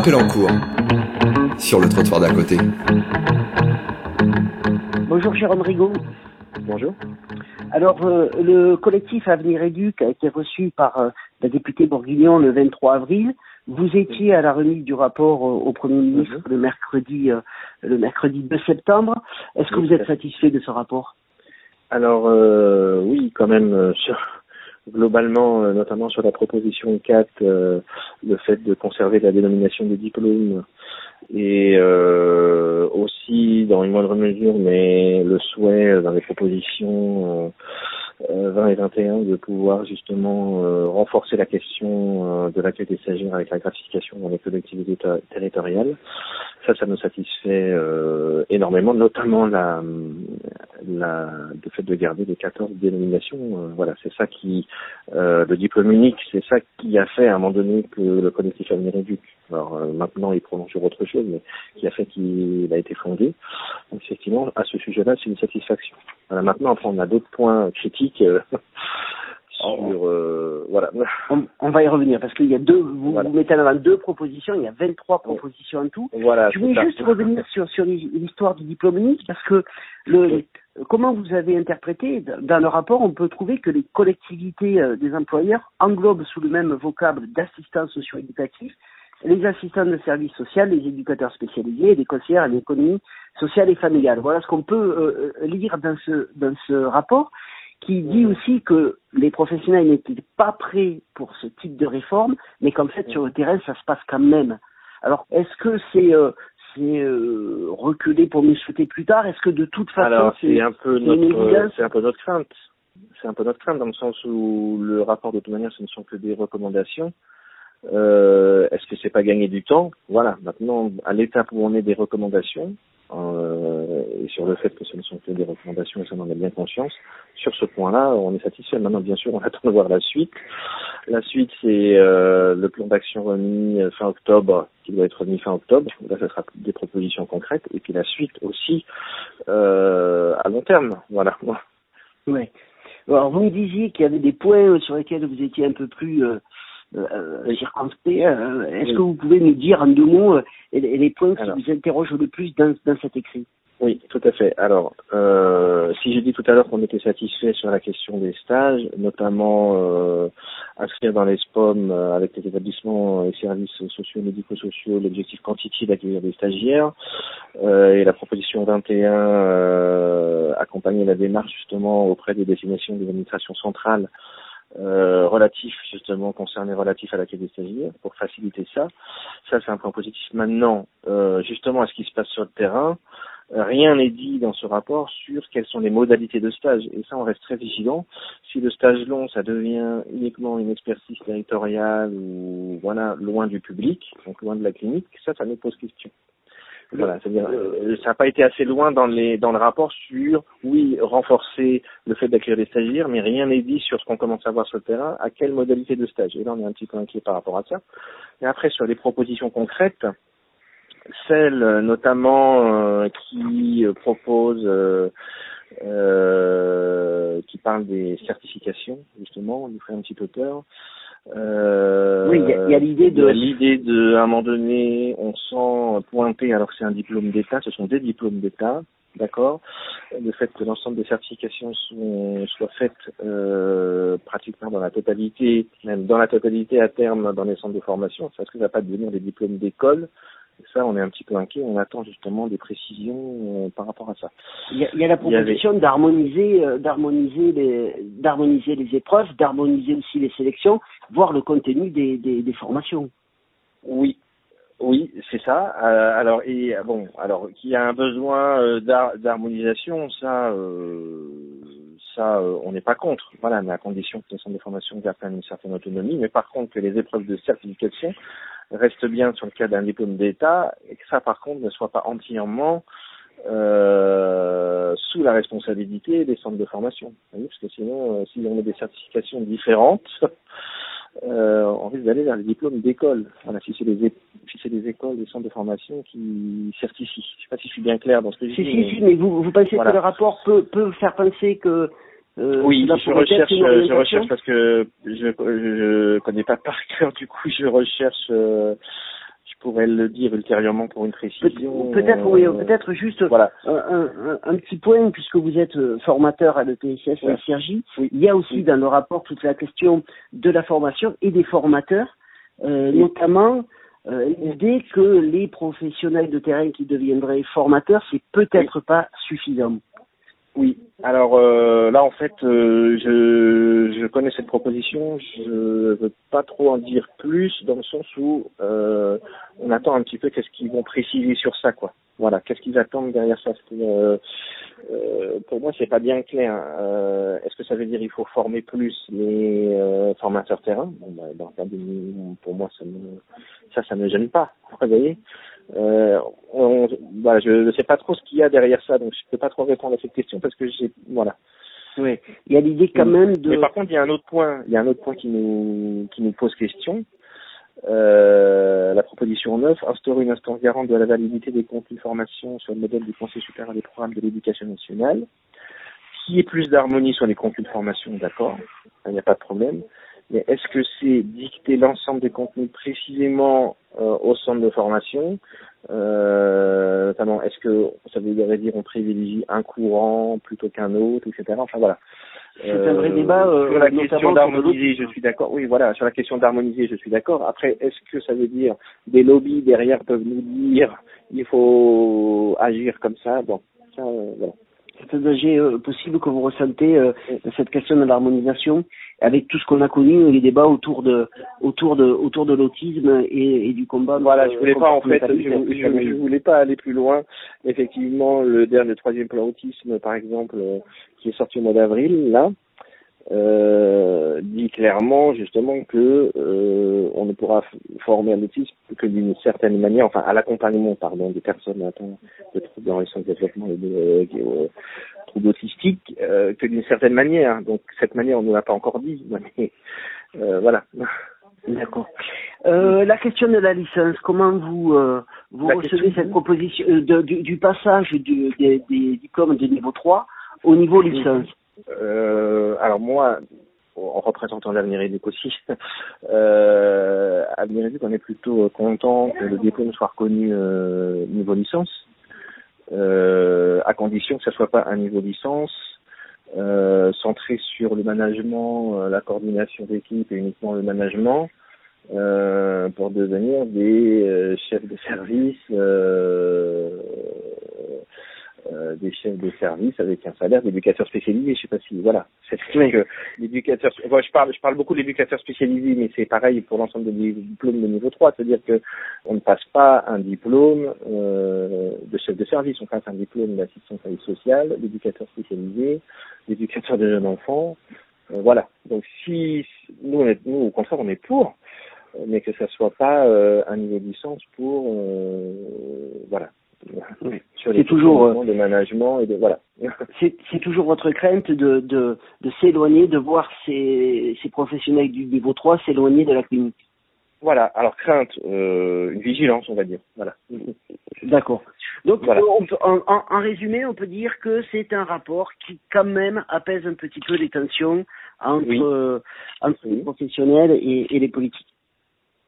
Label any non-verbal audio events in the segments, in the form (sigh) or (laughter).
appel en cours sur le trottoir d'à côté. Bonjour Jérôme Rigaud. Bonjour. Alors, euh, le collectif Avenir Éduc a été reçu par euh, la députée Bourguignon le 23 avril. Vous étiez à la remise du rapport euh, au Premier ministre Mhm. le mercredi le mercredi 2 septembre. Est-ce que vous êtes satisfait de ce rapport? Alors euh, oui, quand même, euh, sur, globalement, euh, notamment sur la proposition 4, euh, le fait de conserver la dénomination des diplômes et euh, aussi, dans une moindre mesure, mais le souhait euh, dans les propositions euh, euh, 20 et 21 de pouvoir justement euh, renforcer la question de l'accueil des stagiaires avec la gratification dans les collectivités ter- territoriales. Ça, ça nous satisfait énormément, notamment la, la, le fait de garder les 14 dénominations. euh, voilà, c'est ça qui, euh, le diplôme unique, c'est ça qui a fait à un moment donné que le collectif Avenir Éduc, alors euh, maintenant il prononce sur autre chose, mais qui a fait qu'il a été fondé. Donc effectivement, à ce sujet-là, c'est une satisfaction. Voilà, maintenant, après, on a d'autres points critiques. (laughs) sur euh, voilà on, on va y revenir parce qu'il y a deux, vous, Voilà. vous mettez en avant deux propositions, il y a 23 propositions en tout. voilà Je voulais ça. juste revenir sur, sur l'histoire du diplôme unique parce que le, comment vous avez interprété dans le rapport, on peut trouver que les collectivités euh, des employeurs englobent sous le même vocable d'assistants socio-éducatifs les assistants de services sociaux, les éducateurs spécialisés, les conseillers en économie sociale et familiale. Voilà ce qu'on peut euh, euh, lire dans ce, dans ce rapport qui dit aussi que les professionnels n'étaient pas prêts pour ce type de réforme, mais qu'en fait sur le terrain ça se passe quand même. Alors est-ce que c'est euh, c'est euh, reculé pour mieux souhaiter plus tard Est-ce que de toute façon Alors c'est un peu notre c'est un peu notre crainte. C'est un peu notre crainte dans le sens où le rapport de toute manière ce ne sont que des recommandations. Euh, Est-ce que c'est pas gagner du temps? Voilà. Maintenant, à l'étape où on est des recommandations euh, et sur le fait que ce ne sont que des recommandations, et ça on en a bien conscience. Sur ce point-là, on est satisfait. Maintenant, bien sûr, on (laughs) attend de voir la suite. La suite, c'est euh, le plan d'action remis euh, fin octobre, qui doit être remis fin octobre. Là, ce sera des propositions concrètes. Et puis la suite aussi euh, à long terme. Voilà. (laughs) Ouais. Alors vous me disiez qu'il y avait des points sur lesquels vous étiez un peu plus euh, euh, circonspect. Euh, Est-ce Oui. que vous pouvez nous dire en deux mots euh, les, points qui Alors. vous interrogent le plus dans, dans cet écrit? Oui, tout à fait. Alors, si j'ai dit tout à l'heure qu'on était satisfait sur la question des stages, notamment euh, inscrire dans les SPOM avec les établissements et services sociaux, médico-sociaux, l'objectif quantité d'accueillir des stagiaires, et la proposition 21, euh, accompagner la démarche justement auprès des destinations des administrations centrales euh, justement concernés relatifs à l'accueil des stagiaires pour faciliter ça. Ça c'est un point positif. Maintenant, euh, justement à ce qui se passe sur le terrain, rien n'est dit dans ce rapport sur quelles sont les modalités de stage. Et ça, on reste très vigilant. Si le stage long, ça devient uniquement une expertise territoriale ou voilà loin du public, donc loin de la clinique, ça, ça nous pose question. Voilà, c'est-à-dire euh, ça n'a pas été assez loin dans les dans le rapport sur oui renforcer le fait d'accueillir des stagiaires, mais rien n'est dit sur ce qu'on commence à voir sur le terrain, à quelle modalité de stage. Et là, on est un petit peu inquiet par rapport à ça. Et après, sur les propositions concrètes, celles notamment euh, qui euh, proposent, euh, euh, qui parlent des certifications, justement, on nous fait un petit peu. Euh, Oui, il y a- l'idée de- l'idée de, à un moment donné, on sent pointer, alors que c'est un diplôme d'État, ce sont des diplômes d'État, d'accord? Le fait que l'ensemble des certifications sont, soient faites euh, pratiquement dans la totalité, même dans la totalité à terme dans les centres de formation, ça risque de pas devenir des diplômes d'école. Ça, on est un petit peu inquiet. On attend justement des précisions euh, par rapport à ça. Il y a, il y a la avait- proposition d'harmoniser, euh, d'harmoniser les, d'harmoniser les épreuves, d'harmoniser aussi les sélections, voir le contenu des, des, des formations. Oui, oui, c'est ça. Euh, alors et euh, bon, alors qu'il y a un besoin d'har- d'harmonisation, ça, euh, ça, euh, on n'est pas contre. Voilà, mais à condition que les centres de formation gardent une certaine autonomie. Mais par contre, que les épreuves de certification restent bien sur le cas d'un diplôme d'État et que ça, par contre, ne soit pas entièrement euh, sous la responsabilité des centres de formation. Parce que sinon, euh, si on met des certifications différentes, (laughs) euh, on risque d'aller vers les diplômes d'école. Voilà, si c'est les, si les écoles, les centres de formation qui certifient. Je sais pas si je suis bien clair dans ce que je Si, dis. si, mais- si, mais vous, vous pensez Voilà. que le rapport peut, peut faire penser que euh, oui, cela je recherche, euh, je recherche parce que je, je, connais pas par (laughs) cœur. Du coup, je recherche. euh, je pourrais le dire ultérieurement pour une précision. Peut-être, oui, peut-être juste voilà. un, un, petit point, puisque vous êtes formateur à l'EPSS à Sergi, il y a aussi dans le rapport toute la question de la formation et des formateurs, notamment euh, l'idée que les professionnels de terrain qui deviendraient formateurs, c'est peut-être pas suffisant. Oui. Alors euh, là, en fait, euh, je, je connais cette proposition. Je veux pas trop en dire plus dans le sens où euh, on attend un petit peu qu'est-ce qu'ils vont préciser sur ça, quoi. Voilà, qu'est-ce qu'ils attendent derrière ça? Euh, euh, Pour moi, c'est pas bien clair. Euh, Est-ce que ça veut dire il faut former plus les formateurs terrain? Bon, bah, dans le cas de, pour moi, ça me, ça, ça me gêne pas. Vous voyez euh, on, voilà, je ne sais pas trop ce qu'il y a derrière ça, donc je peux pas trop répondre à cette question parce que j'ai, voilà. Oui, il y a l'idée quand même de. Mais par contre, il y a un autre point, il y a un autre point qui nous qui nous pose question. Euh, proposition 9 instaurer une instance garante de la validité des contenus de formation sur le modèle du Conseil supérieur des programmes de l'éducation nationale. Qui est plus d'harmonie sur les contenus de formation, d'accord, il n'y a pas de problème. Mais est-ce que c'est dicter l'ensemble des contenus précisément euh, au centre de formation? Euh, Notamment, est-ce que ça veut dire on privilégie un courant plutôt qu'un autre, etc. Enfin voilà. C'est un vrai débat. Euh, sur la question d'harmoniser, je suis d'accord. Oui, voilà, sur la question d'harmoniser, je suis d'accord. Après, est-ce que ça veut dire des lobbies derrière peuvent nous dire il faut agir comme ça? Bon, ça, euh, voilà c'est un danger euh, possible que vous ressentez euh, cette question de l'harmonisation avec tout ce qu'on a connu les débats autour de autour de autour de l'autisme et, et, du combat voilà je voulais pas en fait je, je, voulais pas aller plus loin. Effectivement le dernier troisième plan autisme par exemple euh, qui est sorti au mois d'avril là euh, dit clairement justement que euh, on ne pourra former un autisme que d'une certaine manière, enfin à l'accompagnement pardon des personnes atteintes de troubles dans de développement et de euh, troubles autistiques euh, que d'une certaine manière. Donc cette manière on ne l'a pas encore dit, (laughs) mais euh, voilà. D'accord. Euh, la question de la licence, comment vous vous recevez cette proposition de, du, du, passage du, des, des diplômes de niveau 3 au niveau licence? euh, alors moi, en représentant l'avenir éduc aussi, (laughs) euh, Avenir éduc, on est plutôt content que le diplôme soit reconnu euh, niveau licence, euh, à condition que ce soit pas un niveau licence euh, centré sur le management, euh, la coordination d'équipe et uniquement le management, euh, pour devenir des chefs de service euh, des chefs de service avec un salaire d'éducateur spécialisé. Je sais pas si voilà. C'est que l'éducateur. je parle, je parle beaucoup d'éducateur spécialisé, mais c'est pareil pour l'ensemble des diplômes de niveau 3, c'est-à-dire que on ne passe pas un diplôme euh, de chef de service, on passe un diplôme d'assistant service social, d'éducateur spécialisé, d'éducateur de jeunes enfants. Euh, voilà. Donc si nous, on est, nous au contraire, on est pour mais que ça soit pas un niveau de licence pour voilà c'est toujours euh, de management et de voilà. (laughs) c'est toujours votre crainte de de, de s'éloigner, de voir ces, ces professionnels du niveau 3 s'éloigner de la clinique? Voilà, alors crainte, euh, une vigilance, on va dire. Voilà. (laughs) D'accord. Donc, voilà. en, en, résumé, on peut dire que c'est un rapport qui, quand même, apaise un petit peu les tensions entre, euh, entre les professionnels et, et les politiques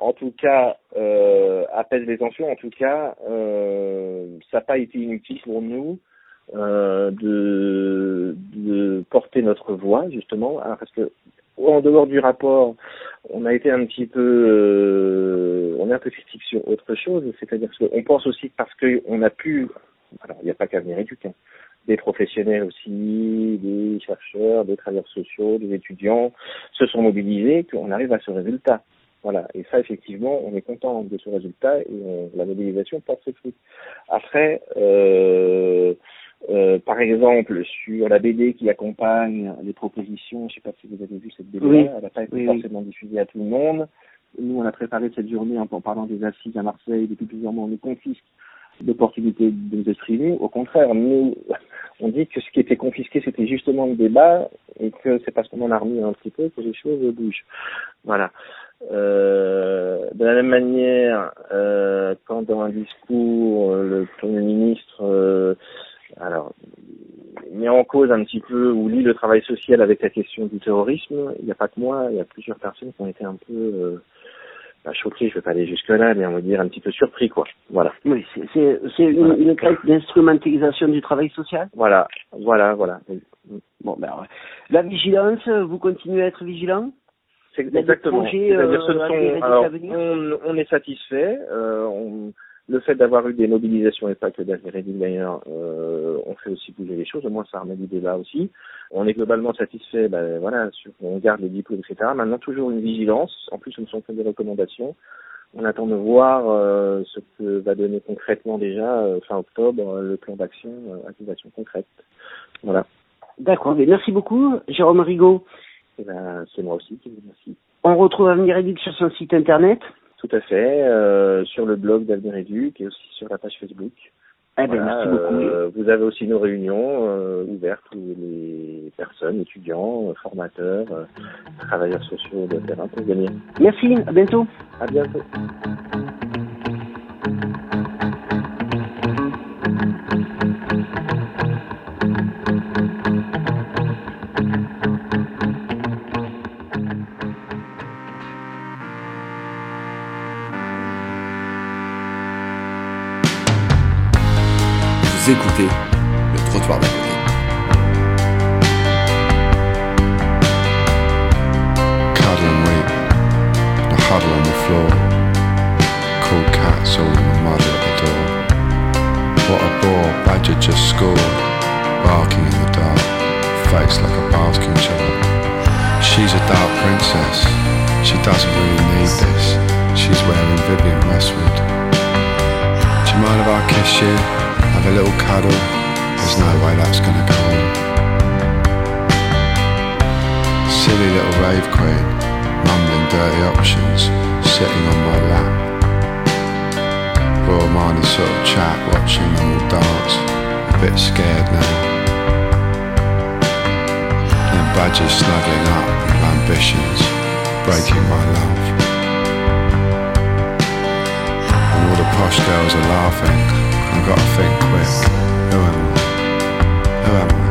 en tout cas, euh, apaise les tensions. En tout cas, euh, ça n'a pas été inutile pour nous euh, de, porter notre voix, justement, hein, parce que en dehors du rapport, on a été un petit peu, euh, on est un peu critique sur autre chose, c'est-à-dire qu'on pense aussi parce qu'on a pu, alors il n'y a pas qu'à venir éduquer, hein, des professionnels aussi, des chercheurs, des travailleurs sociaux, des étudiants se sont mobilisés, qu'on arrive à ce résultat. Voilà. Et ça, effectivement, on est content de ce résultat et la modélisation porte ses fruits. Après, euh, euh, par exemple, sur la BD qui accompagne les propositions, je ne sais pas si vous avez vu cette BD, elle n'a pas été forcément diffusée à tout le monde. Nous, on a préparé cette journée en, parlant des assises à Marseille. Depuis plusieurs mois, on nous confisque l'opportunité de nous exprimer. Au contraire, nous, on dit que ce qui était confisqué, c'était justement le débat et que c'est parce qu'on en a remis un petit peu que les choses bougent. Voilà. Euh, de la même manière, euh, quand dans un discours, le Premier ministre euh, alors, met en cause un petit peu ou lit le travail social avec la question du terrorisme, il n'y a pas que moi, il y a plusieurs personnes qui ont été un peu pas choqué, je vais pas aller jusque là, mais on va dire un petit peu surpris, quoi. Voilà. Oui, c'est une, une d'instrumentalisation du travail social. Voilà, voilà, voilà. Bon, ben, la vigilance, vous continuez à être vigilant? C'est exactement. Euh, on, on, est satisfait. Euh, on, le fait d'avoir eu des mobilisations et pas que d'avenir d'ailleurs, euh, on fait aussi bouger les choses. Au moins, ça remet du débat aussi. On est globalement satisfait. Ben, voilà, sur, on garde les diplômes, etc. Maintenant, toujours une vigilance. En plus, ce ne sont que des recommandations. On attend de voir euh, ce que va donner concrètement déjà euh, fin octobre le plan d'action, euh, activation concrète. Voilà. D'accord. Merci beaucoup, Jérôme Rigaud. Eh ben, c'est moi aussi qui vous remercie. On retrouve Avenir Éduc sur son site internet. Tout à fait, euh, sur le blog d'Avenir Éduc et aussi sur la page Facebook. Eh ben, merci beaucoup. Euh, vous avez aussi nos réunions euh, ouvertes où les personnes, étudiants, formateurs, travailleurs sociaux de terrain peuvent venir. Merci, à bientôt. À bientôt. Écoutez le trottoir d'à côté. And wait, the huddle on the floor. Cold cats all in the mud at the door. What a bore, Badger just scored. Barking in the dark, face like a basking child. She's a dark princess, she doesn't really need this. She's wearing Vivian Westwood. Do you mind if I kiss you? Have a little cuddle. There's no way that's gonna go on. Silly little rave queen, mumbling dirty options, sitting on my lap. Royal minded sort of chat, watching them all dance, a bit scared now. And badgers snuggling up with ambitions, breaking my love. And all the posh girls are laughing I've got to think quick. Who am I? Who am I?